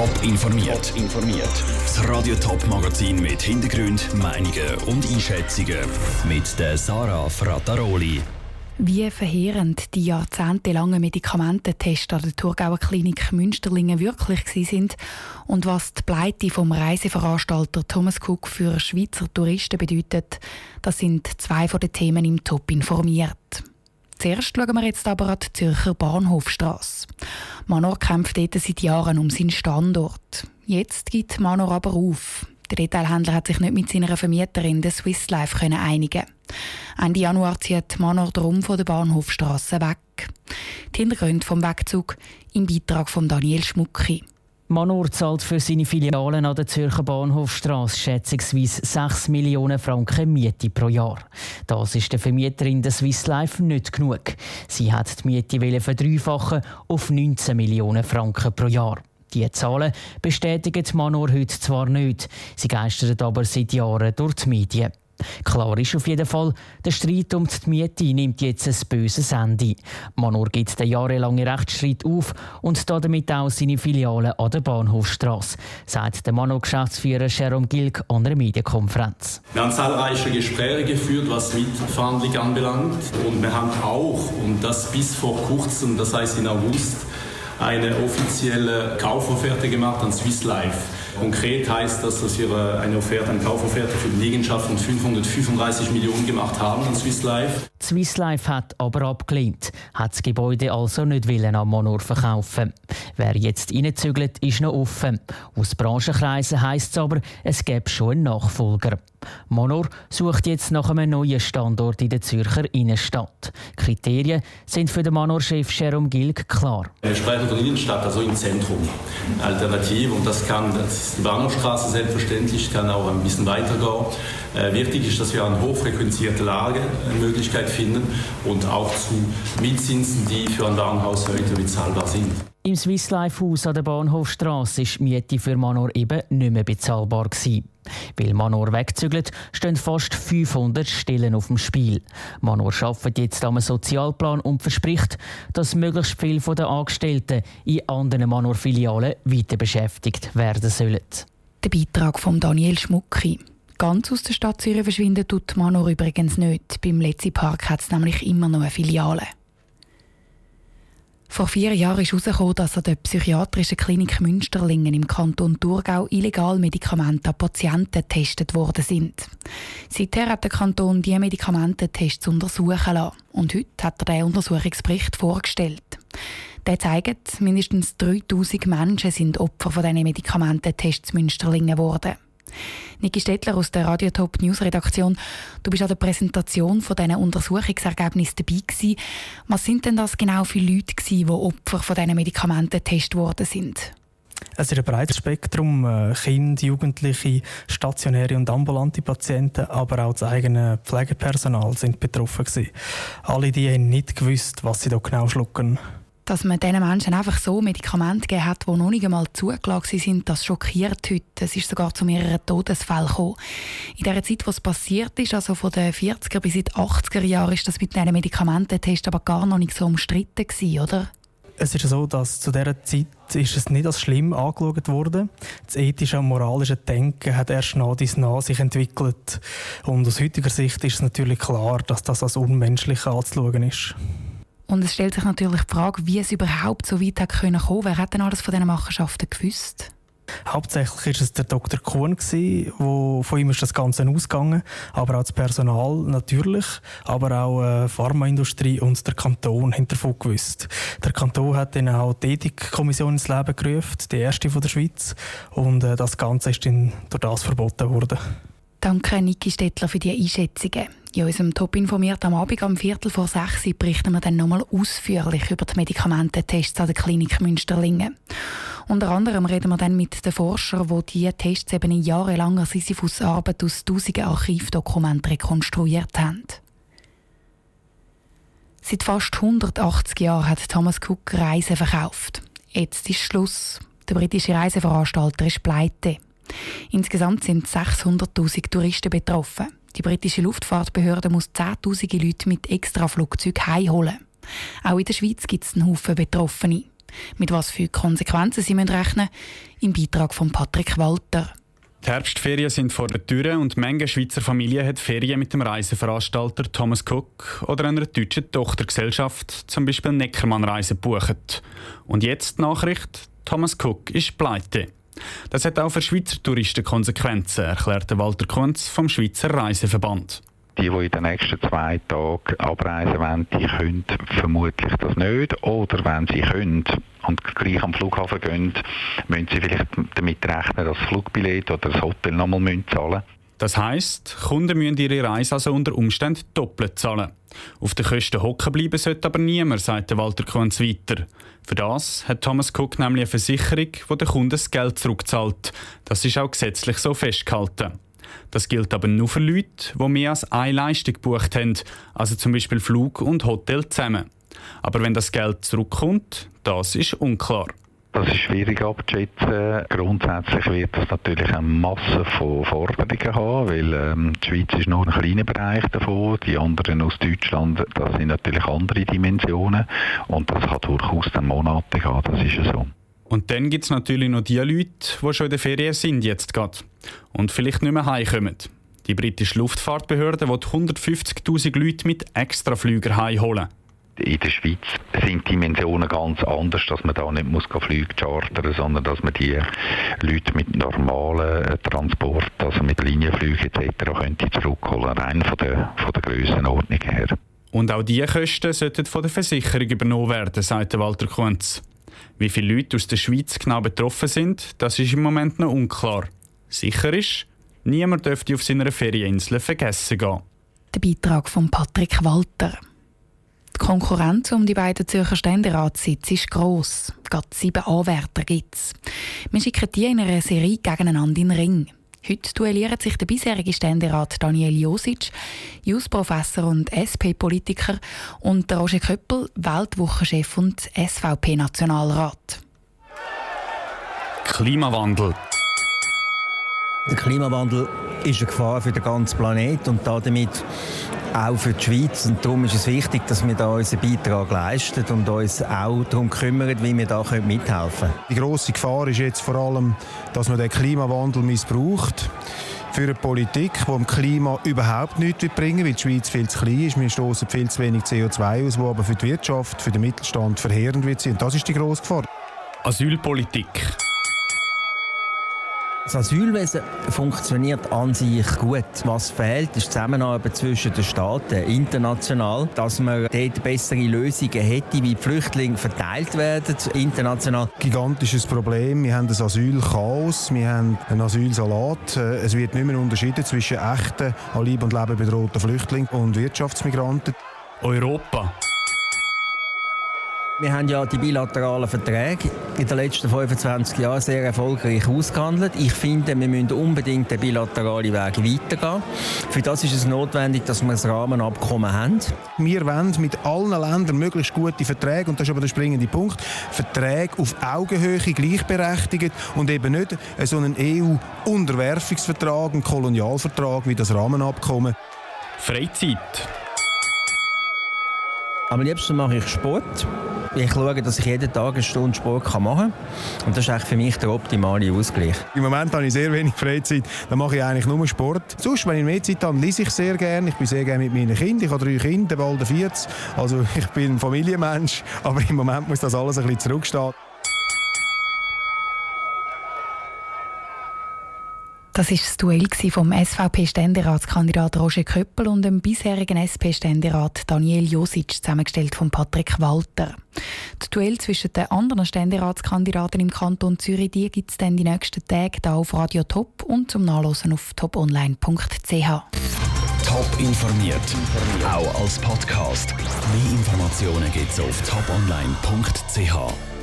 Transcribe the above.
Top informiert. informiert. Das Radio Top Magazin mit Hintergrund, Meinungen und Einschätzungen mit der Sarah Frataroli. Wie verheerend die jahrzehntelangen Medikamententests an der Thurgauer Klinik Münsterlingen wirklich sind und was die Pleite vom Reiseveranstalter Thomas Cook für Schweizer Touristen bedeutet, das sind zwei von den Themen im Top informiert. Zuerst schauen wir jetzt aber an die Zürcher Bahnhofstrasse. Manor kämpft dort seit Jahren um seinen Standort. Jetzt gibt Manor aber auf. Der Detailhändler hat sich nicht mit seiner Vermieterin, der Swiss Life, einigen Ende Januar zieht Manor drum von der Bahnhofstrasse weg. Die Hintergründe vom Wegzug im Beitrag von Daniel Schmucki. Manor zahlt für seine Filialen an der Zürcher Bahnhofstrasse schätzungsweise 6 Millionen Franken Miete pro Jahr. Das ist der Vermieterin der Swiss Life nicht genug. Sie hat die Miete verdreifachen auf 19 Millionen Franken pro Jahr. Die Zahlen bestätigt Manor heute zwar nicht, sie geistern aber seit Jahren durch die Medien. Klar ist auf jeden Fall, der Streit um die Miete nimmt jetzt ein böses Ende. Manor gibt den jahrelangen Rechtsstreit auf und damit auch seine Filiale an der Bahnhofstrasse, sagt der Manor-Geschäftsführer Jerome Gilg an einer Medienkonferenz. Wir haben zahlreiche Gespräche geführt, was Mietverhandlungen anbelangt. Und wir haben auch, und das bis vor kurzem, das heißt in August, eine offizielle Kaufofferte gemacht an Swiss Life. Konkret heißt das, dass wir eine Offerte, eine Kaufofferte für die Liegenschaft von 535 Millionen gemacht haben an Swiss Life. Swiss Life hat aber abgelehnt, hat das Gebäude also nicht willen an Monor verkaufen. Wer jetzt reinzügelt, ist noch offen. Aus Branchenkreisen heisst es aber, es gäbe schon einen Nachfolger. Monor sucht jetzt nach einem neuen Standort in der Zürcher Innenstadt. Kriterien sind für den Manor-Chef Jerome Gilg klar. Wir sprechen von Innenstadt, also im Zentrum. Alternativ, und das kann das ist die Bahnhofstraße selbstverständlich, kann auch ein bisschen weitergehen. Äh, wichtig ist, dass wir eine hochfrequentierte Lage eine Möglichkeit finden und auch zu Mietzinsen, die für ein Warenhaus heute bezahlbar sind. Im Swiss Life Haus an der Bahnhofstrasse ist die Miete für Manor eben nicht mehr bezahlbar gewesen. Weil Manor wegzügelt, stehen fast 500 Stellen auf dem Spiel. Manor arbeitet jetzt am Sozialplan und verspricht, dass möglichst viele der Angestellten in anderen Manor-Filialen weiter beschäftigt werden sollen. Der Beitrag von Daniel Schmucki. Ganz aus der Stadt Zürich verschwinden tut Manor übrigens nicht. Beim Letzi Park hat es nämlich immer noch eine Filiale. Vor vier Jahren ist herausgekommen, dass an der psychiatrischen Klinik Münsterlingen im Kanton Thurgau illegal Medikamente an Patienten getestet worden sind. Seither hat der Kanton diese Medikamententests untersuchen lassen. Und heute hat er den Untersuchungsbericht vorgestellt. Der zeigt, mindestens 3000 Menschen sind Opfer von diesen Medikamententests Münsterlingen geworden. Niki Stettler aus der Radiotop News Redaktion. Du bist an der Präsentation von diesen Untersuchungsergebnissen dabei gewesen. Was sind denn das genau für Leute gewesen, die Opfer von diesen Medikamenten getestet worden sind? Es ist ein breites Spektrum. Äh, Kinder, Jugendliche, stationäre und ambulante Patienten, aber auch das eigene Pflegepersonal sind betroffen gewesen. Alle die haben nicht gewusst, was sie da genau schlucken dass man diesen Menschen einfach so Medikamente gegeben hat, die noch nicht einmal zugelassen sind, das schockiert heute. Es ist sogar zu mehreren Todesfällen gekommen. In der Zeit, was passiert ist, also von den 40er bis in die 80er Jahren, ist das mit diesen Medikamententest aber gar noch nicht so umstritten gewesen, oder? Es ist so, dass zu dieser Zeit ist es nicht als schlimm angeschaut wurde. Das ethische und moralische Denken hat erst nach dies nach sich entwickelt. Und aus heutiger Sicht ist es natürlich klar, dass das als unmenschlich anzuschauen ist. Und es stellt sich natürlich die Frage, wie es überhaupt so weit hat kommen konnte. Wer hat denn alles von diesen Machenschaften gewusst? Hauptsächlich war es der Dr. Kuhn, wo von ihm ist das Ganze ausgegangen, aber auch das Personal natürlich, aber auch die äh, Pharmaindustrie und der Kanton haben davon gewusst. Der Kanton hat dann auch die Ethikkommission ins Leben gerufen, die erste von der Schweiz, und äh, das Ganze ist dann durch das verboten worden. Danke, Niki Stettler, für die Einschätzungen. In unserem Top informiert am Abend am Viertel vor sechs berichten wir dann nochmal ausführlich über die Medikamententests an der Klinik Münsterlingen. Unter anderem reden wir dann mit den Forschern, die diese Tests eben in jahrelanger Sisyphus-Arbeit aus tausenden Archivdokumenten rekonstruiert haben. Seit fast 180 Jahren hat Thomas Cook Reisen verkauft. Jetzt ist Schluss. Der britische Reiseveranstalter ist pleite. Insgesamt sind 600.000 Touristen betroffen. Die britische Luftfahrtbehörde muss zehntausende Leute mit Extraflugzeugen heimholen. Auch in der Schweiz gibt es einen Haufen Betroffene. Mit was für Konsequenzen sie rechnen müssen, im Beitrag von Patrick Walter. Die Herbstferien sind vor der Tür und Menge Schweizer Familien hat Ferien mit dem Reiseveranstalter Thomas Cook oder einer deutschen Tochtergesellschaft, zum Beispiel Neckermann Reise, bucht. Und jetzt die Nachricht: Thomas Cook ist pleite. Das hat auch für Schweizer Touristen Konsequenzen, erklärte Walter Kunz vom Schweizer Reiseverband. Die, die in den nächsten zwei Tagen abreisen wollen, die können vermutlich das nicht. Oder wenn sie können und gleich am Flughafen gehen, müssen sie vielleicht damit rechnen, dass das Flugbillett oder das Hotel nochmal zahlen müssen. Das heisst, Kunden müssen ihre Reise also unter Umständen doppelt zahlen. Auf den Kosten hocken bleiben sollte aber niemand, sagte Walter Kunz weiter. Für das hat Thomas Cook nämlich eine Versicherung, die den Kunden das Geld zurückzahlt. Das ist auch gesetzlich so festgehalten. Das gilt aber nur für Leute, die mehr als eine Leistung gebucht haben, also zum Beispiel Flug und Hotel zusammen. Aber wenn das Geld zurückkommt, das ist unklar. Das ist schwierig abzuschätzen. Grundsätzlich wird das natürlich eine Masse von Forderungen haben, weil ähm, die Schweiz ist nur ein kleiner Bereich davon. Die anderen aus Deutschland, das sind natürlich andere Dimensionen und das hat durchaus dann Monate gehabt, das ist so. Und dann gibt es natürlich noch die Leute, die schon in der Ferien sind jetzt gerade und vielleicht nicht mehr heimkommen. Die britische Luftfahrtbehörde will 150'000 Leute mit Extraflüger heimholen. In der Schweiz sind die Dimensionen ganz anders, dass man da nicht muss Flüge chartern sondern dass man die Leute mit normalen äh, Transport, also mit Linienflügen etc. könnte zurückholen, rein von der, von der Grössenordnung her. Und auch diese Kosten sollten von der Versicherung übernommen werden, sagte Walter Kunz. Wie viele Leute aus der Schweiz genau betroffen sind, das ist im Moment noch unklar. Sicher ist, niemand dürfte auf seiner Ferieninsel vergessen gehen. Der Beitrag von Patrick Walter. Die Konkurrenz um die beiden Zürcher Ständeratssitze ist gross. Gerade sieben Anwärter gibt es. Wir schicken die in einer Serie gegeneinander in den Ring. Heute duellieren sich der bisherige Ständerat Daniel Josic, Jus-Professor und SP-Politiker, und Roger Köppel, Weltwochenchef und SVP-Nationalrat. Klimawandel. Der Klimawandel ist eine Gefahr für den ganzen Planeten und damit auch für die Schweiz. Und darum ist es wichtig, dass wir da unseren Beitrag leisten und uns auch darum kümmern, wie wir da mithelfen können. Die grosse Gefahr ist jetzt vor allem, dass man den Klimawandel missbraucht für eine Politik, die dem Klima überhaupt nichts bringen will, weil die Schweiz viel zu klein ist. Wir stoßen viel zu wenig CO2 aus, was aber für die Wirtschaft, für den Mittelstand verheerend wird sein. Und das ist die grosse Gefahr. Asylpolitik. Das Asylwesen funktioniert an sich gut. Was fehlt, ist die Zusammenarbeit zwischen den Staaten international, dass man dort bessere Lösungen hätte, wie die Flüchtlinge verteilt werden international. Gigantisches Problem. Wir haben ein Asylchaos, wir haben einen Asylsalat. Äh, es wird nicht mehr unterschieden zwischen echten, an Leib und Leben bedrohten Flüchtlingen und Wirtschaftsmigranten. Europa. Wir haben ja die bilateralen Verträge in den letzten 25 Jahren sehr erfolgreich ausgehandelt. Ich finde, wir müssen unbedingt den bilateralen Weg weitergehen. Für das ist es notwendig, dass wir ein Rahmenabkommen haben. Wir wollen mit allen Ländern möglichst gute Verträge, und das ist aber der springende Punkt, Verträge auf Augenhöhe gleichberechtigt und eben nicht so einen EU-Unterwerfungsvertrag, einen Kolonialvertrag wie das Rahmenabkommen. Freizeit. Am liebsten mache ich Sport. Ich schaue, dass ich jeden Tag eine Stunde Sport machen kann. Und das ist eigentlich für mich der optimale Ausgleich. Im Moment habe ich sehr wenig Freizeit. Dann mache ich eigentlich nur Sport. Sonst, wenn ich mehr Zeit habe, lese ich sehr gerne. Ich bin sehr gerne mit meinen Kindern. Ich habe drei Kinder, bald 40. Also ich bin ein Familienmensch. Aber im Moment muss das alles ein bisschen zurückstehen. Das war das Duell vom SVP-Ständeratskandidat Roger Köppel und dem bisherigen SP-Ständerat Daniel Josic, zusammengestellt von Patrick Walter. Das Duell zwischen den anderen Ständeratskandidaten im Kanton Zürich gibt es dann die nächsten Tage hier auf Radio Top und zum Nachlesen auf toponline.ch. Top informiert, auch als Podcast. Mehr Informationen gibt es auf toponline.ch.